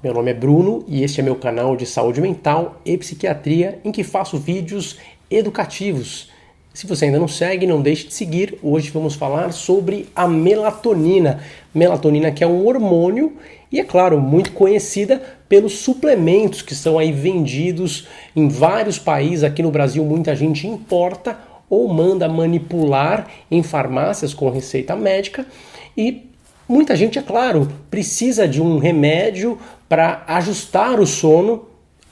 Meu nome é Bruno e este é meu canal de saúde mental e psiquiatria em que faço vídeos educativos. Se você ainda não segue, não deixe de seguir. Hoje vamos falar sobre a melatonina. Melatonina que é um hormônio e é claro, muito conhecida pelos suplementos que são aí vendidos em vários países. Aqui no Brasil muita gente importa ou manda manipular em farmácias com receita médica e Muita gente, é claro, precisa de um remédio para ajustar o sono,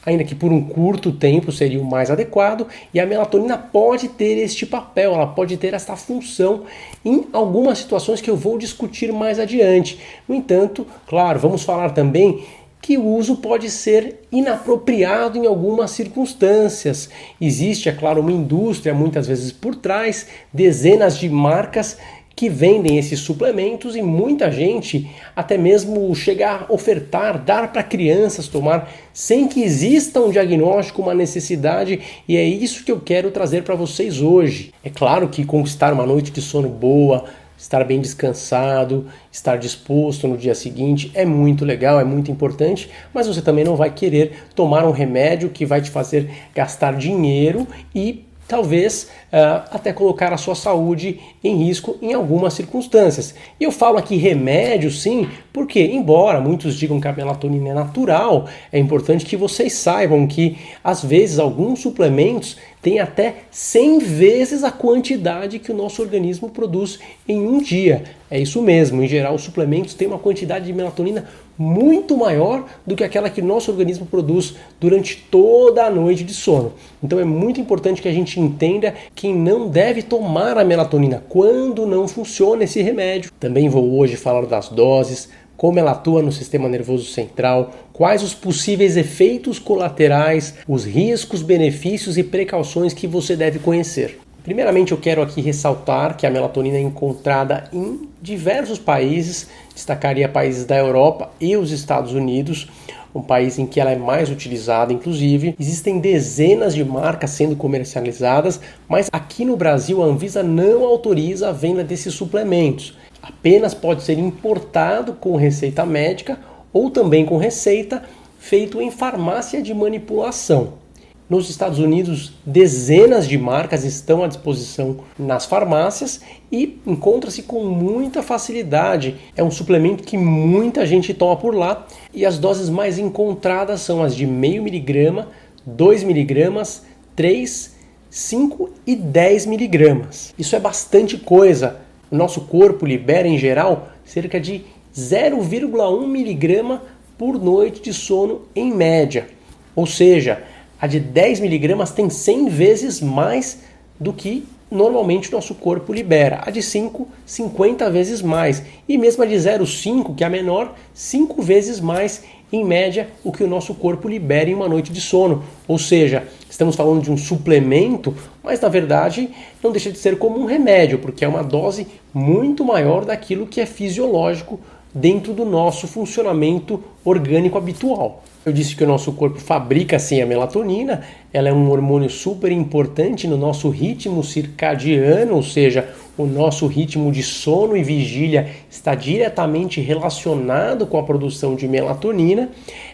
ainda que por um curto tempo seria o mais adequado, e a melatonina pode ter este papel, ela pode ter esta função em algumas situações que eu vou discutir mais adiante. No entanto, claro, vamos falar também que o uso pode ser inapropriado em algumas circunstâncias. Existe, é claro, uma indústria muitas vezes por trás, dezenas de marcas que vendem esses suplementos e muita gente até mesmo chega a ofertar, dar para crianças tomar sem que exista um diagnóstico, uma necessidade, e é isso que eu quero trazer para vocês hoje. É claro que conquistar uma noite de sono boa, estar bem descansado, estar disposto no dia seguinte é muito legal, é muito importante, mas você também não vai querer tomar um remédio que vai te fazer gastar dinheiro e talvez uh, até colocar a sua saúde em risco em algumas circunstâncias. E eu falo aqui remédio, sim, porque, embora muitos digam que a melatonina é natural, é importante que vocês saibam que, às vezes, alguns suplementos têm até 100 vezes a quantidade que o nosso organismo produz em um dia. É isso mesmo, em geral, os suplementos têm uma quantidade de melatonina muito maior do que aquela que nosso organismo produz durante toda a noite de sono. Então é muito importante que a gente entenda que não deve tomar a melatonina quando não funciona esse remédio. Também vou hoje falar das doses, como ela atua no sistema nervoso central, quais os possíveis efeitos colaterais, os riscos, benefícios e precauções que você deve conhecer. Primeiramente, eu quero aqui ressaltar que a melatonina é encontrada em diversos países, destacaria países da Europa e os Estados Unidos, um país em que ela é mais utilizada, inclusive. Existem dezenas de marcas sendo comercializadas, mas aqui no Brasil a Anvisa não autoriza a venda desses suplementos. Apenas pode ser importado com receita médica ou também com receita feito em farmácia de manipulação. Nos Estados Unidos, dezenas de marcas estão à disposição nas farmácias e encontra-se com muita facilidade. É um suplemento que muita gente toma por lá e as doses mais encontradas são as de meio miligrama, 2 miligramas, 3, 5 e 10 miligramas. Isso é bastante coisa. O nosso corpo libera em geral cerca de 0,1 miligrama por noite de sono em média. Ou seja, a de 10 miligramas tem 100 vezes mais do que normalmente nosso corpo libera. A de 5, 50 vezes mais. E mesmo a de 0,5, que é a menor, 5 vezes mais em média o que o nosso corpo libera em uma noite de sono. Ou seja, estamos falando de um suplemento, mas na verdade não deixa de ser como um remédio, porque é uma dose muito maior daquilo que é fisiológico dentro do nosso funcionamento orgânico habitual. Eu disse que o nosso corpo fabrica sim a melatonina, ela é um hormônio super importante no nosso ritmo circadiano, ou seja, o nosso ritmo de sono e vigília está diretamente relacionado com a produção de melatonina.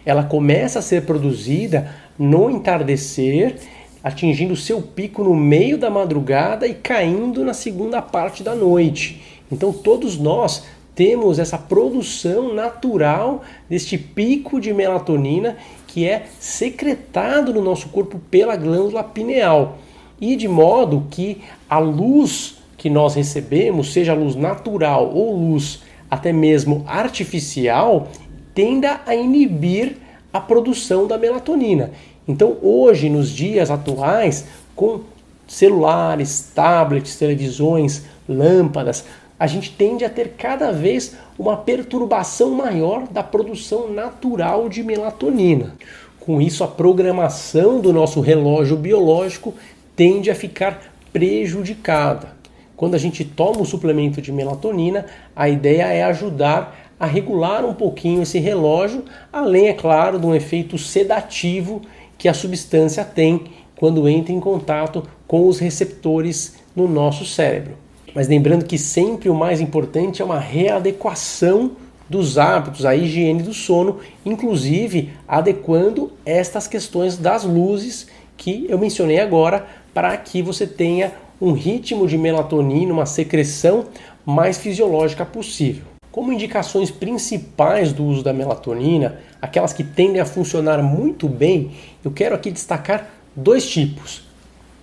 Ela começa a ser produzida no entardecer, atingindo seu pico no meio da madrugada e caindo na segunda parte da noite. Então, todos nós temos essa produção natural deste pico de melatonina que é secretado no nosso corpo pela glândula pineal. E de modo que a luz que nós recebemos, seja luz natural ou luz até mesmo artificial, tenda a inibir a produção da melatonina. Então, hoje, nos dias atuais, com celulares, tablets, televisões, lâmpadas, a gente tende a ter cada vez uma perturbação maior da produção natural de melatonina. Com isso, a programação do nosso relógio biológico tende a ficar prejudicada. Quando a gente toma o suplemento de melatonina, a ideia é ajudar a regular um pouquinho esse relógio, além, é claro, de um efeito sedativo que a substância tem quando entra em contato com os receptores no nosso cérebro. Mas lembrando que sempre o mais importante é uma readequação dos hábitos, a higiene do sono, inclusive adequando estas questões das luzes que eu mencionei agora, para que você tenha um ritmo de melatonina, uma secreção mais fisiológica possível. Como indicações principais do uso da melatonina, aquelas que tendem a funcionar muito bem, eu quero aqui destacar dois tipos.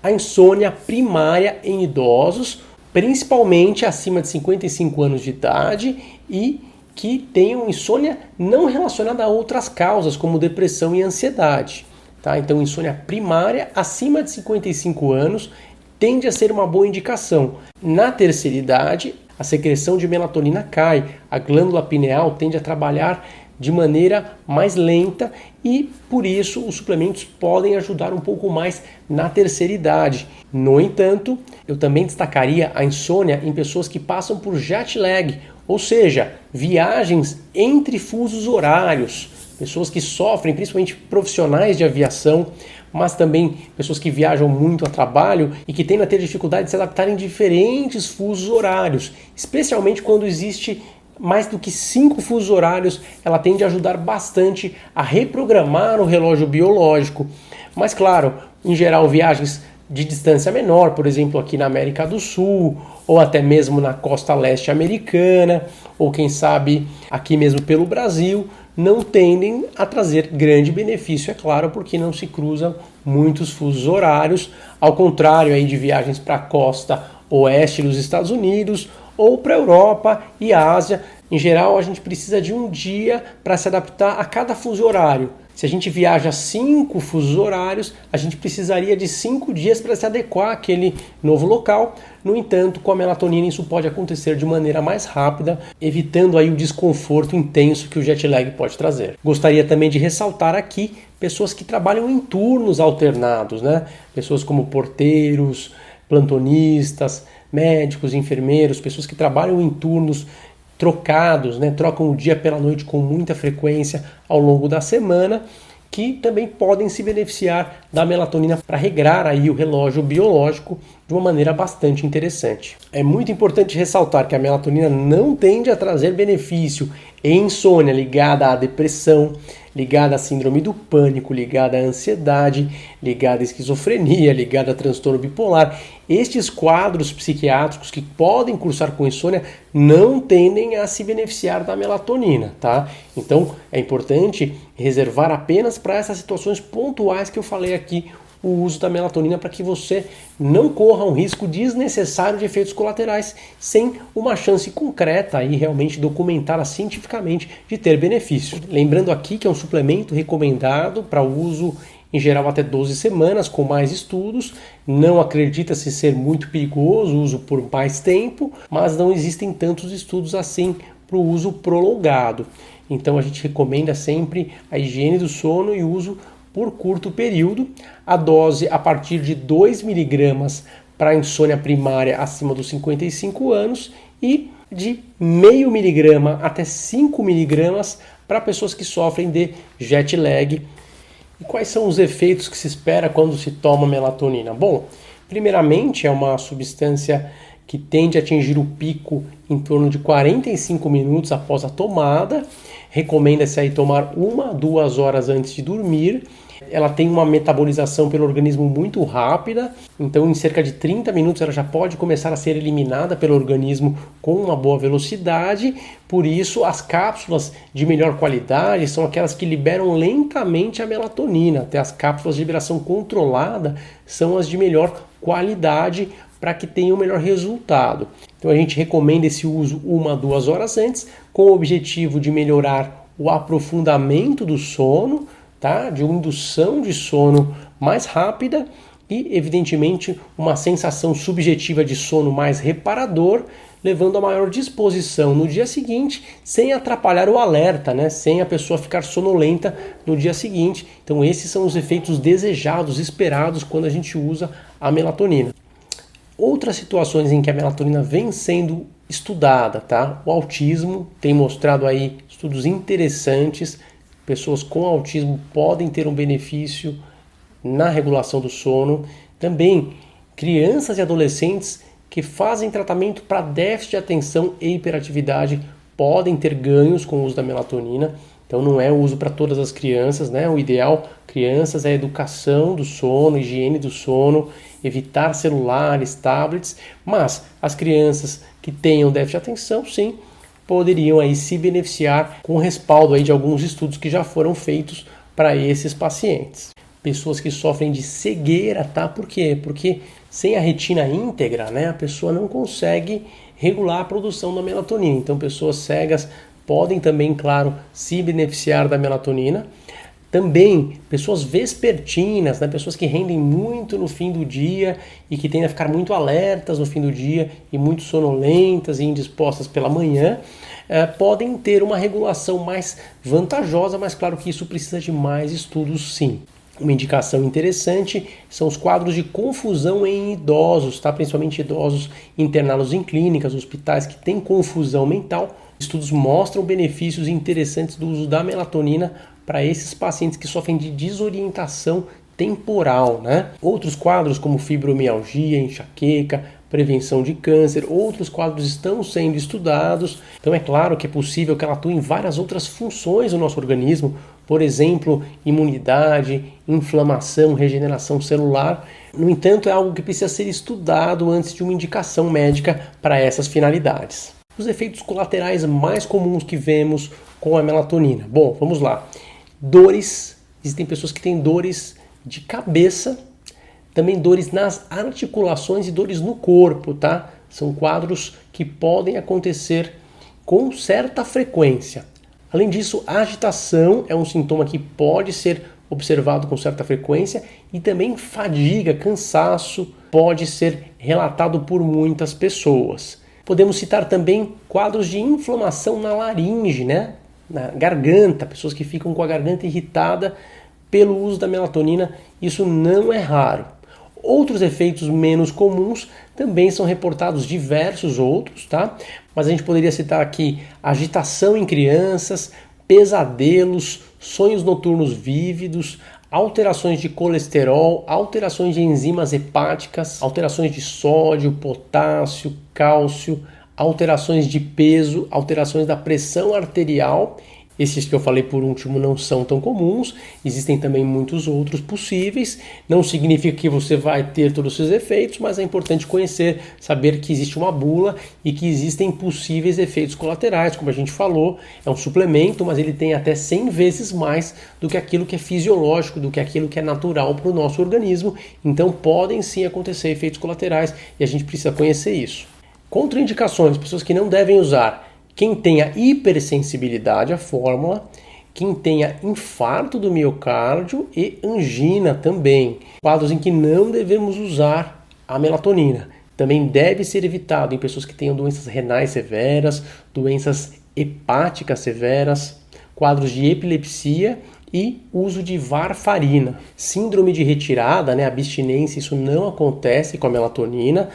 A insônia primária em idosos, principalmente acima de 55 anos de idade e que tenham insônia não relacionada a outras causas, como depressão e ansiedade. Tá? Então, insônia primária acima de 55 anos tende a ser uma boa indicação. Na terceira idade, a secreção de melatonina cai, a glândula pineal tende a trabalhar de maneira mais lenta e por isso os suplementos podem ajudar um pouco mais na terceira idade. No entanto, eu também destacaria a insônia em pessoas que passam por jet lag, ou seja, viagens entre fusos horários, pessoas que sofrem, principalmente profissionais de aviação, mas também pessoas que viajam muito a trabalho e que tendem a ter dificuldade de se adaptar em diferentes fusos horários, especialmente quando existe mais do que cinco fusos horários, ela tende a ajudar bastante a reprogramar o relógio biológico. Mas claro, em geral, viagens de distância menor, por exemplo, aqui na América do Sul, ou até mesmo na costa leste americana, ou quem sabe aqui mesmo pelo Brasil, não tendem a trazer grande benefício, é claro, porque não se cruzam muitos fusos horários, ao contrário aí de viagens para a costa oeste dos Estados Unidos ou para a Europa e Ásia. Em geral, a gente precisa de um dia para se adaptar a cada fuso horário. Se a gente viaja cinco fusos horários, a gente precisaria de cinco dias para se adequar àquele novo local. No entanto, com a melatonina isso pode acontecer de maneira mais rápida, evitando aí o desconforto intenso que o jet lag pode trazer. Gostaria também de ressaltar aqui pessoas que trabalham em turnos alternados, né? Pessoas como porteiros, plantonistas, médicos, enfermeiros, pessoas que trabalham em turnos trocados, né, trocam o dia pela noite com muita frequência ao longo da semana, que também podem se beneficiar da melatonina para regrar aí o relógio biológico de uma maneira bastante interessante. É muito importante ressaltar que a melatonina não tende a trazer benefício insônia ligada à depressão, ligada à síndrome do pânico, ligada à ansiedade, ligada à esquizofrenia, ligada a transtorno bipolar. Estes quadros psiquiátricos que podem cursar com insônia não tendem a se beneficiar da melatonina, tá? Então é importante reservar apenas para essas situações pontuais que eu falei aqui o uso da melatonina para que você não corra um risco desnecessário de efeitos colaterais, sem uma chance concreta e realmente documentada cientificamente de ter benefício. Lembrando aqui que é um suplemento recomendado para uso em geral até 12 semanas, com mais estudos. Não acredita-se ser muito perigoso o uso por mais tempo, mas não existem tantos estudos assim para o uso prolongado. Então a gente recomenda sempre a higiene do sono e o uso por curto período, a dose a partir de 2 miligramas para insônia primária acima dos 55 anos e de meio miligrama até 5 miligramas para pessoas que sofrem de jet lag. E quais são os efeitos que se espera quando se toma melatonina? Bom, primeiramente é uma substância que tende a atingir o pico em torno de 45 minutos após a tomada. Recomenda-se aí tomar uma, duas horas antes de dormir. Ela tem uma metabolização pelo organismo muito rápida, então em cerca de 30 minutos ela já pode começar a ser eliminada pelo organismo com uma boa velocidade. Por isso, as cápsulas de melhor qualidade são aquelas que liberam lentamente a melatonina. Até as cápsulas de liberação controlada são as de melhor qualidade para que tenha o um melhor resultado. Então a gente recomenda esse uso uma a duas horas antes, com o objetivo de melhorar o aprofundamento do sono, tá? de uma indução de sono mais rápida e, evidentemente, uma sensação subjetiva de sono mais reparador, levando a maior disposição no dia seguinte, sem atrapalhar o alerta, né? sem a pessoa ficar sonolenta no dia seguinte. Então, esses são os efeitos desejados, esperados quando a gente usa a melatonina. Outras situações em que a melatonina vem sendo estudada, tá? O autismo tem mostrado aí estudos interessantes. Pessoas com autismo podem ter um benefício na regulação do sono. Também crianças e adolescentes que fazem tratamento para déficit de atenção e hiperatividade podem ter ganhos com o uso da melatonina. Então não é o uso para todas as crianças, né? O ideal crianças é educação do sono, higiene do sono, evitar celulares, tablets, mas as crianças que tenham déficit de atenção, sim, poderiam aí se beneficiar com o respaldo aí de alguns estudos que já foram feitos para esses pacientes. Pessoas que sofrem de cegueira, tá? Por quê? Porque sem a retina íntegra, né, a pessoa não consegue regular a produção da melatonina. Então, pessoas cegas podem também, claro, se beneficiar da melatonina. Também pessoas vespertinas, né, pessoas que rendem muito no fim do dia e que tendem a ficar muito alertas no fim do dia e muito sonolentas e indispostas pela manhã, eh, podem ter uma regulação mais vantajosa, mas claro que isso precisa de mais estudos sim. Uma indicação interessante são os quadros de confusão em idosos, tá? principalmente idosos internados em clínicas, hospitais que têm confusão mental. Estudos mostram benefícios interessantes do uso da melatonina para esses pacientes que sofrem de desorientação temporal. Né? Outros quadros, como fibromialgia, enxaqueca, prevenção de câncer, outros quadros estão sendo estudados. Então, é claro que é possível que ela atue em várias outras funções do nosso organismo, por exemplo, imunidade, inflamação, regeneração celular. No entanto, é algo que precisa ser estudado antes de uma indicação médica para essas finalidades. Os efeitos colaterais mais comuns que vemos com a melatonina. Bom, vamos lá. Dores. Existem pessoas que têm dores de cabeça, também dores nas articulações e dores no corpo, tá? São quadros que podem acontecer com certa frequência. Além disso, a agitação é um sintoma que pode ser observado com certa frequência e também fadiga, cansaço pode ser relatado por muitas pessoas. Podemos citar também quadros de inflamação na laringe, né? na garganta, pessoas que ficam com a garganta irritada pelo uso da melatonina, isso não é raro. Outros efeitos menos comuns também são reportados diversos outros, tá? Mas a gente poderia citar aqui agitação em crianças, pesadelos, sonhos noturnos vívidos, alterações de colesterol, alterações de enzimas hepáticas, alterações de sódio, potássio, cálcio, alterações de peso, alterações da pressão arterial esses que eu falei por último não são tão comuns, existem também muitos outros possíveis. Não significa que você vai ter todos esses efeitos, mas é importante conhecer, saber que existe uma bula e que existem possíveis efeitos colaterais, como a gente falou, é um suplemento, mas ele tem até 100 vezes mais do que aquilo que é fisiológico, do que aquilo que é natural para o nosso organismo. Então podem sim acontecer efeitos colaterais e a gente precisa conhecer isso. Contraindicações, pessoas que não devem usar quem tenha hipersensibilidade à fórmula, quem tenha infarto do miocárdio e angina também. Quadros em que não devemos usar a melatonina. Também deve ser evitado em pessoas que tenham doenças renais severas, doenças hepáticas severas, quadros de epilepsia e uso de varfarina. Síndrome de retirada, né, abstinência, isso não acontece com a melatonina.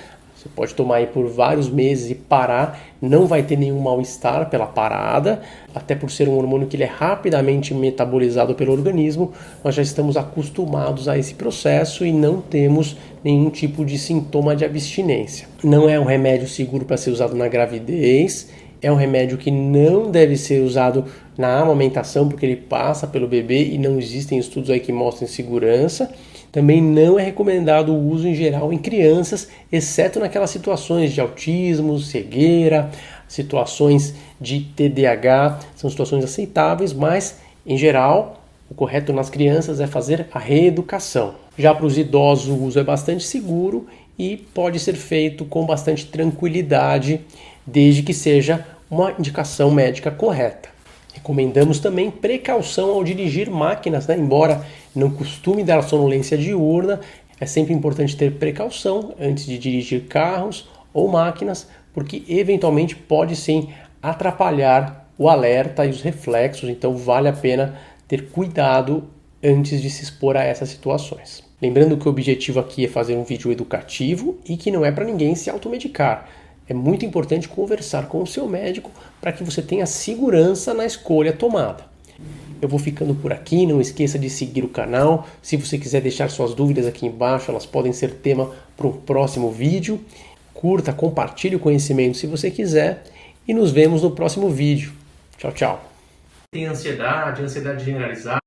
Você pode tomar aí por vários meses e parar, não vai ter nenhum mal-estar pela parada, até por ser um hormônio que ele é rapidamente metabolizado pelo organismo, nós já estamos acostumados a esse processo e não temos nenhum tipo de sintoma de abstinência. Não é um remédio seguro para ser usado na gravidez, é um remédio que não deve ser usado na amamentação porque ele passa pelo bebê e não existem estudos aí que mostrem segurança. Também não é recomendado o uso em geral em crianças, exceto naquelas situações de autismo, cegueira, situações de TDAH, são situações aceitáveis, mas em geral o correto nas crianças é fazer a reeducação. Já para os idosos o uso é bastante seguro e pode ser feito com bastante tranquilidade, desde que seja uma indicação médica correta. Recomendamos também precaução ao dirigir máquinas, né? embora não costume dar sonolência diurna, é sempre importante ter precaução antes de dirigir carros ou máquinas, porque eventualmente pode sim atrapalhar o alerta e os reflexos, então vale a pena ter cuidado antes de se expor a essas situações. Lembrando que o objetivo aqui é fazer um vídeo educativo e que não é para ninguém se automedicar. É muito importante conversar com o seu médico para que você tenha segurança na escolha tomada. Eu vou ficando por aqui, não esqueça de seguir o canal. Se você quiser deixar suas dúvidas aqui embaixo, elas podem ser tema para um próximo vídeo. Curta, compartilhe o conhecimento se você quiser e nos vemos no próximo vídeo. Tchau, tchau. Tem ansiedade, ansiedade generalizada